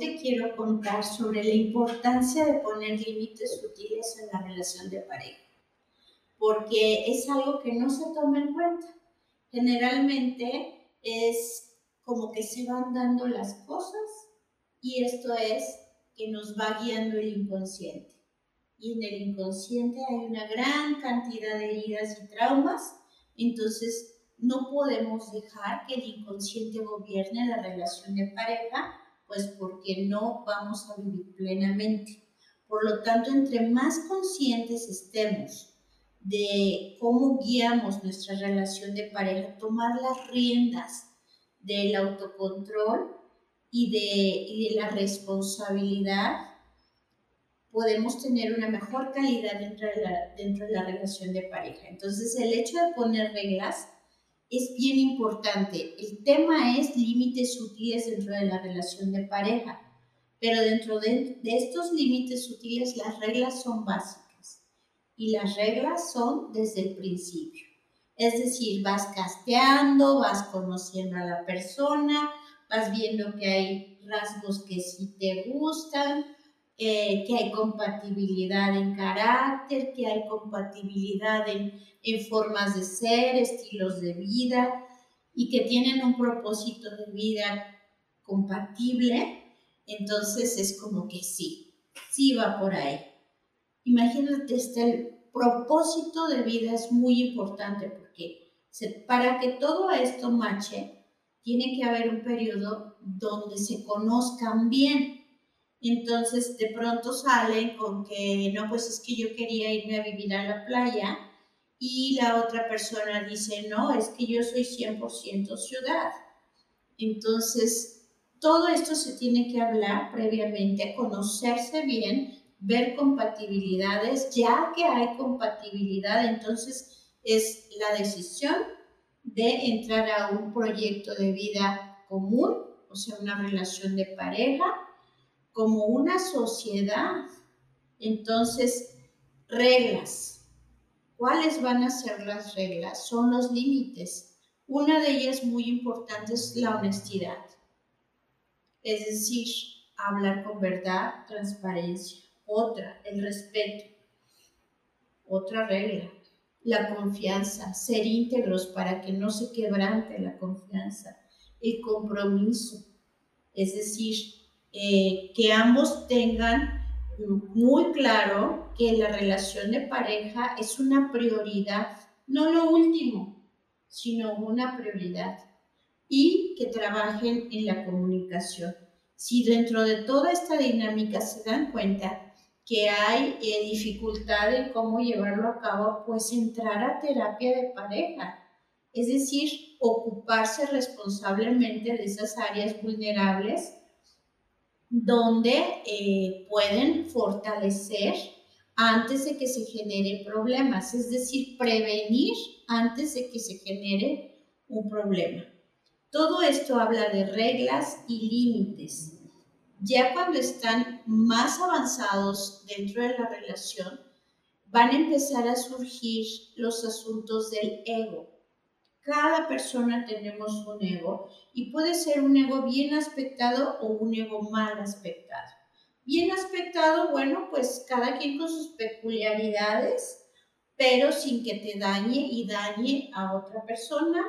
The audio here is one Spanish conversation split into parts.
te quiero contar sobre la importancia de poner límites sutiles en la relación de pareja, porque es algo que no se toma en cuenta. Generalmente es como que se van dando las cosas y esto es que nos va guiando el inconsciente. Y en el inconsciente hay una gran cantidad de heridas y traumas, entonces no podemos dejar que el inconsciente gobierne la relación de pareja, pues porque no vamos a vivir plenamente. Por lo tanto, entre más conscientes estemos de cómo guiamos nuestra relación de pareja, tomar las riendas del autocontrol y de, la responsabilidad, podemos tener una mejor calidad dentro de, la, dentro de la relación de pareja. Entonces, el hecho de poner reglas es bien importante. El tema es límites sutiles dentro de la relación de pareja, pero dentro de, estos límites sutiles las reglas son básicas y las reglas son desde el principio. Es decir, vas casteando, vas conociendo a la persona, vas viendo que hay rasgos que sí te gustan, eh, que hay compatibilidad en carácter, que hay compatibilidad en, en formas de ser, estilos de vida y que tienen un propósito de vida compatible, entonces es como que sí, sí va por ahí. Imagínate, este, el propósito de vida es muy importante porque para que todo esto mache, tiene que haber un periodo donde se conozcan bien entonces de pronto salen con que, no, pues es que yo quería irme a vivir a la playa y la otra persona dice, no, es que yo soy 100% ciudad. Entonces, todo esto se tiene que hablar previamente, conocerse bien, ver compatibilidades, ya que hay compatibilidad, entonces es la decisión de entrar a un proyecto de vida común, o sea, una relación de pareja, como una sociedad. Entonces, reglas. ¿Cuáles van a ser las reglas? Son los límites. Una de ellas muy importante es la honestidad. Es decir, hablar con verdad, transparencia. Otra, el respeto. Otra regla, la confianza, ser íntegros para que no se quebrante la confianza. El compromiso, es decir, eh, que ambos tengan muy claro que la relación de pareja es una prioridad, no lo último, sino una prioridad. Y que trabajen en la comunicación. Si dentro de toda esta dinámica se dan cuenta que hay eh, dificultad en cómo llevarlo a cabo, pues entrar a terapia de pareja. Es decir, ocuparse responsablemente de esas áreas vulnerables donde eh, pueden fortalecer antes de que se generen problemas, es decir, prevenir antes de que se genere un problema. Todo esto habla de reglas y límites. Ya cuando están más avanzados dentro de la relación, van a empezar a surgir los asuntos del ego, cada persona tenemos un ego y puede ser un ego bien aspectado o un ego mal aspectado. Bien aspectado, bueno, pues cada quien con sus peculiaridades, pero sin que te dañe y dañe a otra persona,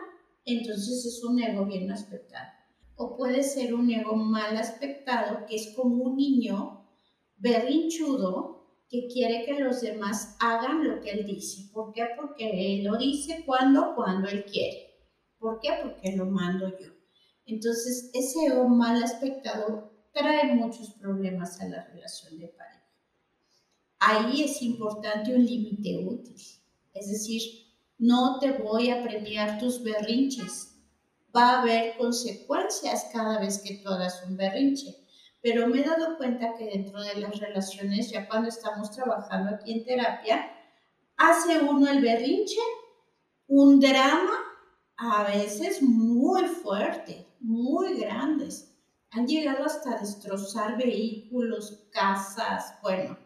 entonces es un ego bien aspectado. O puede ser un ego mal aspectado, que es como un niño berrinchudo que quiere que los demás hagan lo que él dice. ¿Por qué? Porque él lo dice cuando, cuando él quiere. ¿Por qué? Porque lo mando yo. Entonces, ese ego mal aspectado trae muchos problemas a la relación de pareja. Ahí es importante un límite útil. Es decir, no te voy a premiar tus berrinches. Va a haber consecuencias cada vez que tú hagas un berrinche pero me he dado cuenta que dentro de las relaciones, ya cuando estamos trabajando aquí en terapia, hace uno el berrinche, un drama, a veces muy fuerte, muy grandes. Han llegado hasta destrozar vehículos, casas, bueno,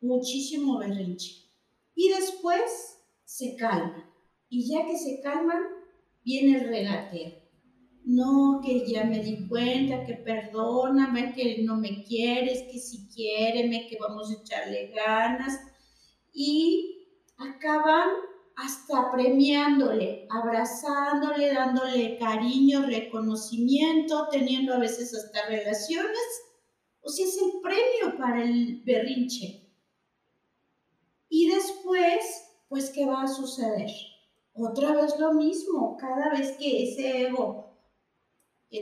muchísimo berrinche. Y después se calman. Y ya que se calman, viene el regateo no, que ya me di cuenta, que perdóname, que no me quieres, que si quiéreme, que vamos a echarle ganas. Y acaban hasta premiándole, abrazándole, dándole cariño, reconocimiento, teniendo a veces hasta relaciones. O sea, es el premio para el berrinche. Y después, pues, ¿qué va a suceder? Otra vez lo mismo, cada vez que ese ego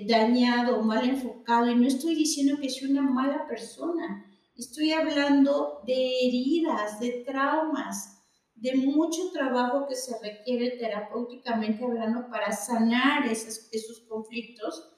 dañado, mal enfocado, y no estoy diciendo que sea una mala persona, estoy hablando de heridas, de traumas, de mucho trabajo que se requiere terapéuticamente hablando para sanar esos, esos conflictos,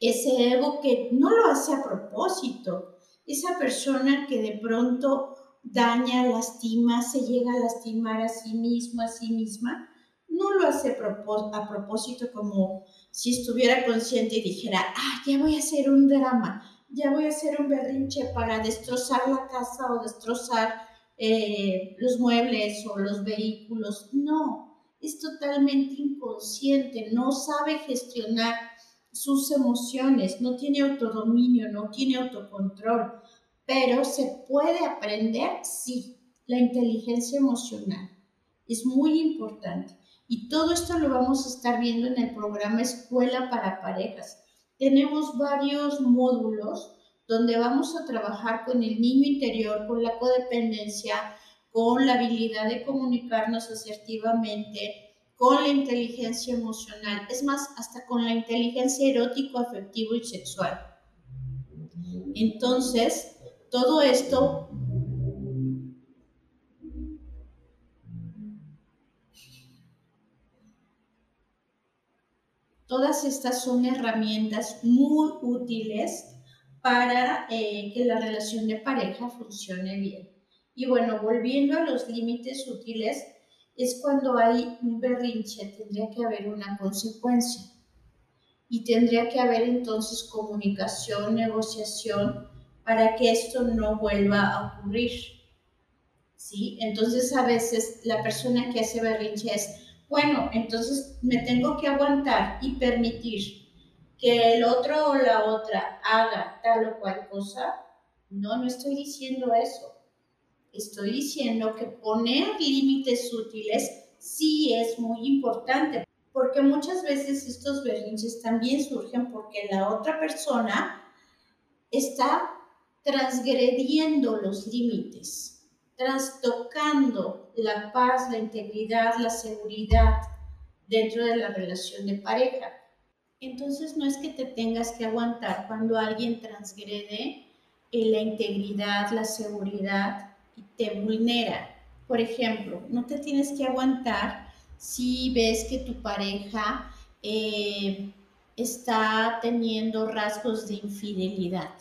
ese ego que no lo hace a propósito, esa persona que de pronto daña, lastima, se llega a lastimar a sí mismo, a sí misma, no lo hace a propósito como si estuviera consciente y dijera, ah, ya voy a hacer un drama, ya voy a hacer un berrinche para destrozar la casa o destrozar eh, los muebles o los vehículos. No, es totalmente inconsciente, no sabe gestionar sus emociones, no tiene autodominio, no tiene autocontrol, pero se puede aprender, sí, la inteligencia emocional es muy importante. Y todo esto lo vamos a estar viendo en el programa Escuela para Parejas. Tenemos varios módulos donde vamos a trabajar con el niño interior, con la codependencia, con la habilidad de comunicarnos asertivamente, con la inteligencia emocional, es más, hasta con la inteligencia erótico, afectivo y sexual. Entonces, todo esto Todas estas son herramientas muy útiles para eh, que la relación de pareja funcione bien. Y bueno, volviendo a los límites útiles, es cuando hay un berrinche, tendría que haber una consecuencia. Y tendría que haber entonces comunicación, negociación, para que esto no vuelva a ocurrir. ¿Sí? Entonces a veces la persona que hace berrinche es, bueno, entonces me tengo que aguantar y permitir que el otro o la otra haga tal o cual cosa. No, no estoy diciendo eso. Estoy diciendo que poner límites útiles sí es muy importante, porque muchas veces estos berrinches también surgen porque la otra persona está transgrediendo los límites trastocando la paz, la integridad, la seguridad dentro de la relación de pareja. Entonces no es que te tengas que aguantar cuando alguien transgrede la integridad, la seguridad y te vulnera. Por ejemplo, no te tienes que aguantar si ves que tu pareja eh, está teniendo rasgos de infidelidad.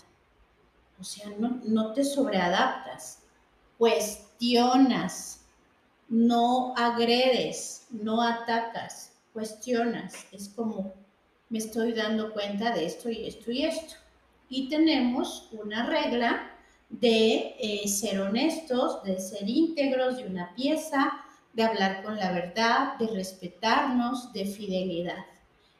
O sea, no, no te sobreadaptas cuestionas, no agredes, no atacas, cuestionas. Es como, me estoy dando cuenta de esto y esto y esto. Y tenemos una regla de eh, ser honestos, de ser íntegros de una pieza, de hablar con la verdad, de respetarnos, de fidelidad.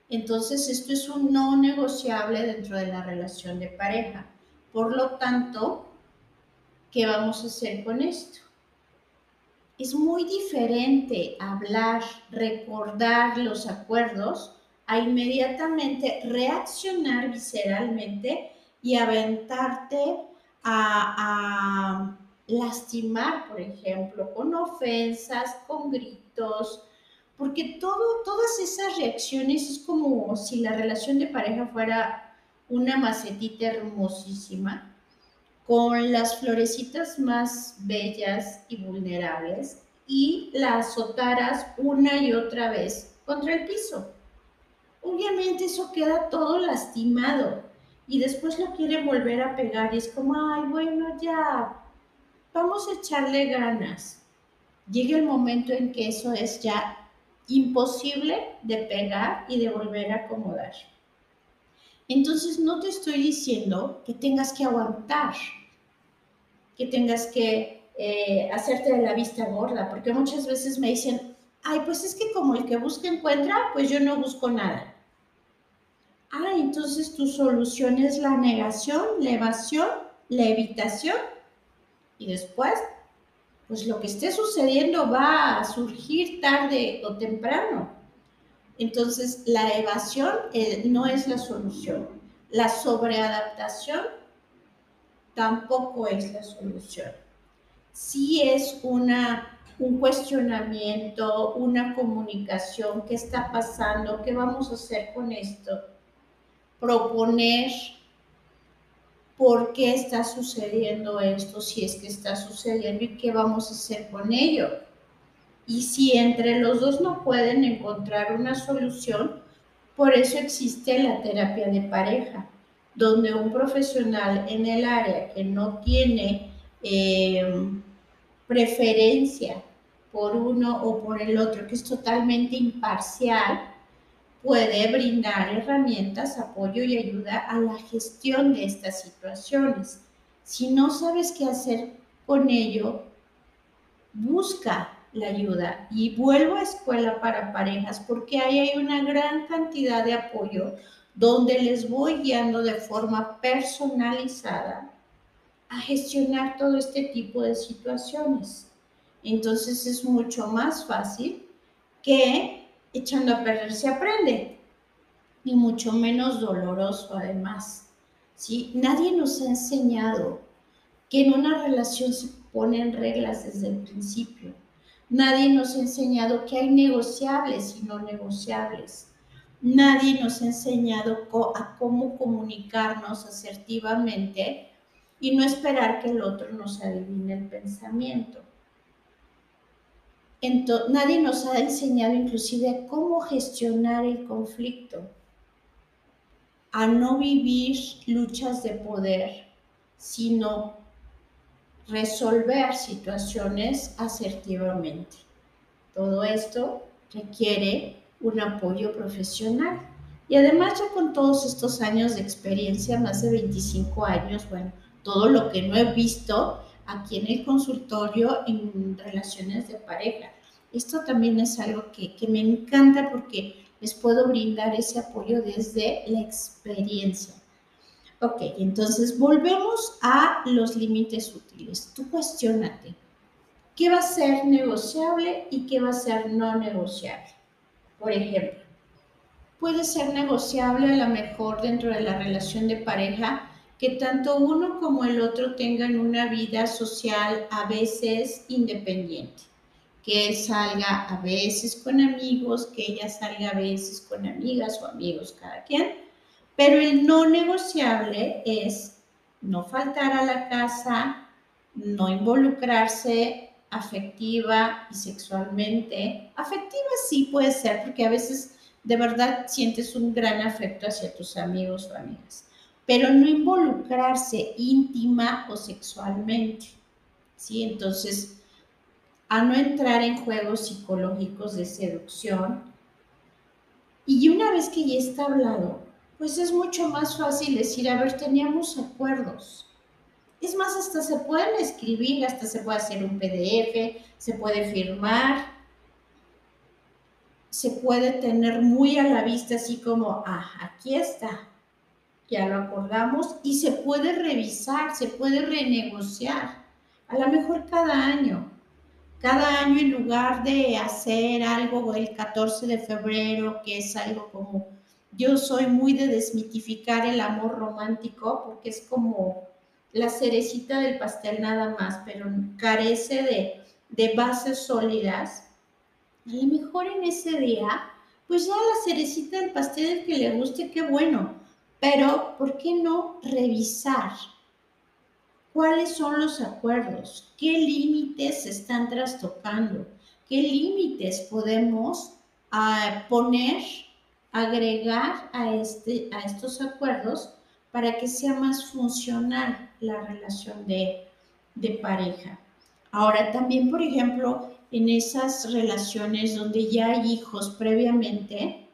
Entonces, esto es un no negociable dentro de la relación de pareja. Por lo tanto, ¿qué vamos a hacer con esto? Es muy diferente hablar, recordar los acuerdos a inmediatamente reaccionar visceralmente y aventarte a, lastimar, por ejemplo, con ofensas, con gritos, porque todo, todas esas reacciones es como si la relación de pareja fuera una macetita hermosísima con las florecitas más bellas y vulnerables y las azotaras una y otra vez contra el piso. Obviamente eso queda todo lastimado y después lo quiere volver a pegar y es como, ay, bueno, ya, vamos a echarle ganas. Llega el momento en que eso es ya imposible de pegar y de volver a acomodar. Entonces no te estoy diciendo que tengas que aguantar, que tengas que eh, hacerte de la vista gorda, porque muchas veces me dicen, ay, pues es que como el que busca encuentra, pues yo no busco nada. Ah, entonces tu solución es la negación, la evasión, la evitación. Y después, pues lo que esté sucediendo va a surgir tarde o temprano. Entonces, la evasión eh, no es la solución. La sobreadaptación tampoco es la solución. Sí es una, un cuestionamiento, una comunicación, qué está pasando, qué vamos a hacer con esto proponer por qué está sucediendo esto, si es que está sucediendo y qué vamos a hacer con ello. Y si entre los dos no pueden encontrar una solución, por eso existe la terapia de pareja, donde un profesional en el área que no tiene eh, preferencia por uno o por el otro, que es totalmente imparcial, puede brindar herramientas, apoyo y ayuda a la gestión de estas situaciones. Si no sabes qué hacer con ello, busca la ayuda y vuelvo a escuela para parejas porque ahí hay una gran cantidad de apoyo donde les voy guiando de forma personalizada a gestionar todo este tipo de situaciones. Entonces es mucho más fácil que echando a perder se aprende, y mucho menos doloroso además. ¿sí? Nadie nos ha enseñado que en una relación se ponen reglas desde el principio. Nadie nos ha enseñado que hay negociables y no negociables. Nadie nos ha enseñado a cómo comunicarnos asertivamente y no esperar que el otro nos adivine el pensamiento nadie nos ha enseñado inclusive cómo gestionar el conflicto, a no vivir luchas de poder, sino resolver situaciones asertivamente. Todo esto requiere un apoyo profesional. Y además ya con todos estos años de experiencia, más de 25 años, bueno, todo lo que no he visto aquí en el consultorio en relaciones de pareja. Esto también es algo que, que me encanta porque les puedo brindar ese apoyo desde la experiencia. Ok, entonces volvemos a los límites útiles. Tú cuestionate. ¿Qué va a ser negociable y qué va a ser no negociable? Por ejemplo, puede ser negociable a lo mejor dentro de la relación de pareja que tanto uno como el otro tengan una vida social a veces independiente, que él salga a veces con amigos, que ella salga a veces con amigas o amigos, cada quien, pero el no negociable es no faltar a la casa, no involucrarse afectiva y sexualmente. Afectiva sí puede ser, porque a veces de verdad sientes un gran afecto hacia tus amigos o amigas pero no involucrarse íntima o sexualmente. ¿sí? Entonces, a no entrar en juegos psicológicos de seducción. Y una vez que ya está hablado, pues es mucho más fácil decir, a ver, teníamos acuerdos. Es más, hasta se pueden escribir, hasta se puede hacer un PDF, se puede firmar, se puede tener muy a la vista, así como, ah, aquí está, ya lo acordamos, y se puede revisar, se puede renegociar, a lo mejor cada año. Cada año en lugar de hacer algo el 14 de febrero, que es algo como, yo soy muy de desmitificar el amor romántico, porque es como la cerecita del pastel nada más, pero carece de, de bases sólidas. A lo mejor en ese día, pues ya la cerecita del pastel que le guste, qué bueno pero, ¿por qué no revisar cuáles son los acuerdos? ¿Qué límites se están trastocando? ¿Qué límites podemos ah, poner, agregar a, este, a estos acuerdos para que sea más funcional la relación de, de pareja? Ahora, también, por ejemplo, en esas relaciones donde ya hay hijos previamente,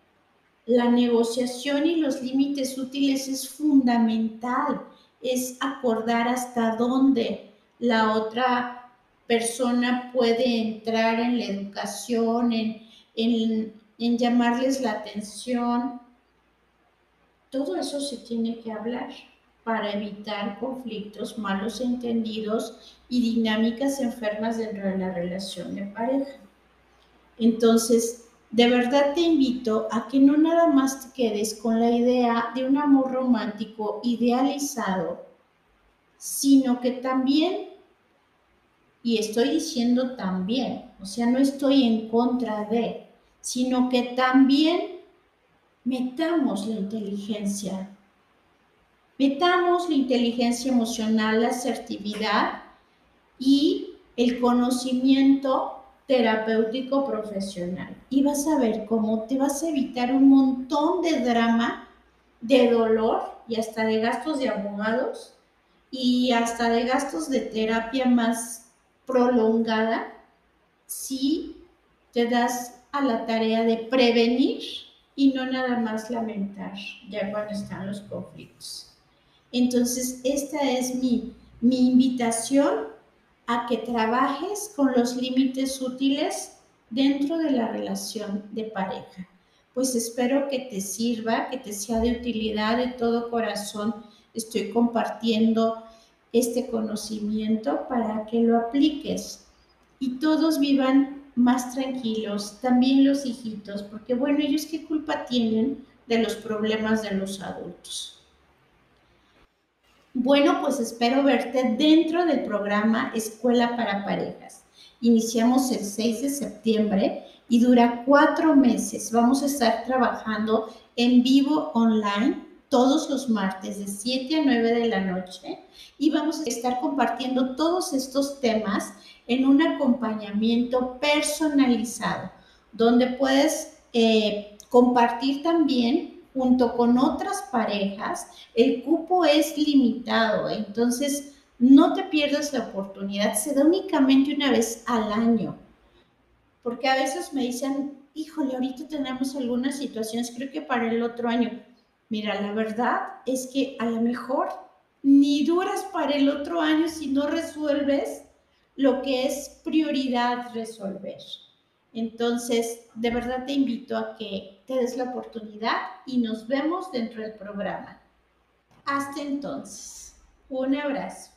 la negociación y los límites útiles es fundamental, es acordar hasta dónde la otra persona puede entrar en la educación, en, llamarles la atención. todo eso se tiene que hablar para evitar conflictos, malos entendidos y dinámicas enfermas dentro de la relación de pareja. Entonces, de verdad te invito a que no nada más te quedes con la idea de un amor romántico idealizado, sino que también, y estoy diciendo también, o sea, no estoy en contra de, sino que también metamos la inteligencia, metamos la inteligencia emocional, la asertividad y el conocimiento terapéutico profesional y vas a ver cómo te vas a evitar un montón de drama, de dolor y hasta de gastos de abogados y hasta de gastos de terapia más prolongada si te das a la tarea de prevenir y no nada más lamentar ya cuando están los conflictos. Entonces, esta es mi, invitación a que trabajes con los límites útiles dentro de la relación de pareja. Pues espero que te sirva, que te sea de utilidad de todo corazón. Estoy compartiendo este conocimiento para que lo apliques y todos vivan más tranquilos, también los hijitos, porque bueno, ellos qué culpa tienen de los problemas de los adultos. Bueno, pues espero verte dentro del programa Escuela para Parejas. Iniciamos el 6 de septiembre y dura cuatro meses. Vamos a estar trabajando en vivo online todos los martes de 7 a 9 de la noche y vamos a estar compartiendo todos estos temas en un acompañamiento personalizado donde puedes eh, compartir también junto con otras parejas, el cupo es limitado, entonces no te pierdas la oportunidad, se da únicamente una vez al año, porque a veces me dicen, híjole, ahorita tenemos algunas situaciones, creo que para el otro año. Mira, la verdad es que a lo mejor ni duras para el otro año si no resuelves lo que es prioridad resolver. Entonces, de verdad te invito a que te des la oportunidad y nos vemos dentro del programa. Hasta entonces, un abrazo.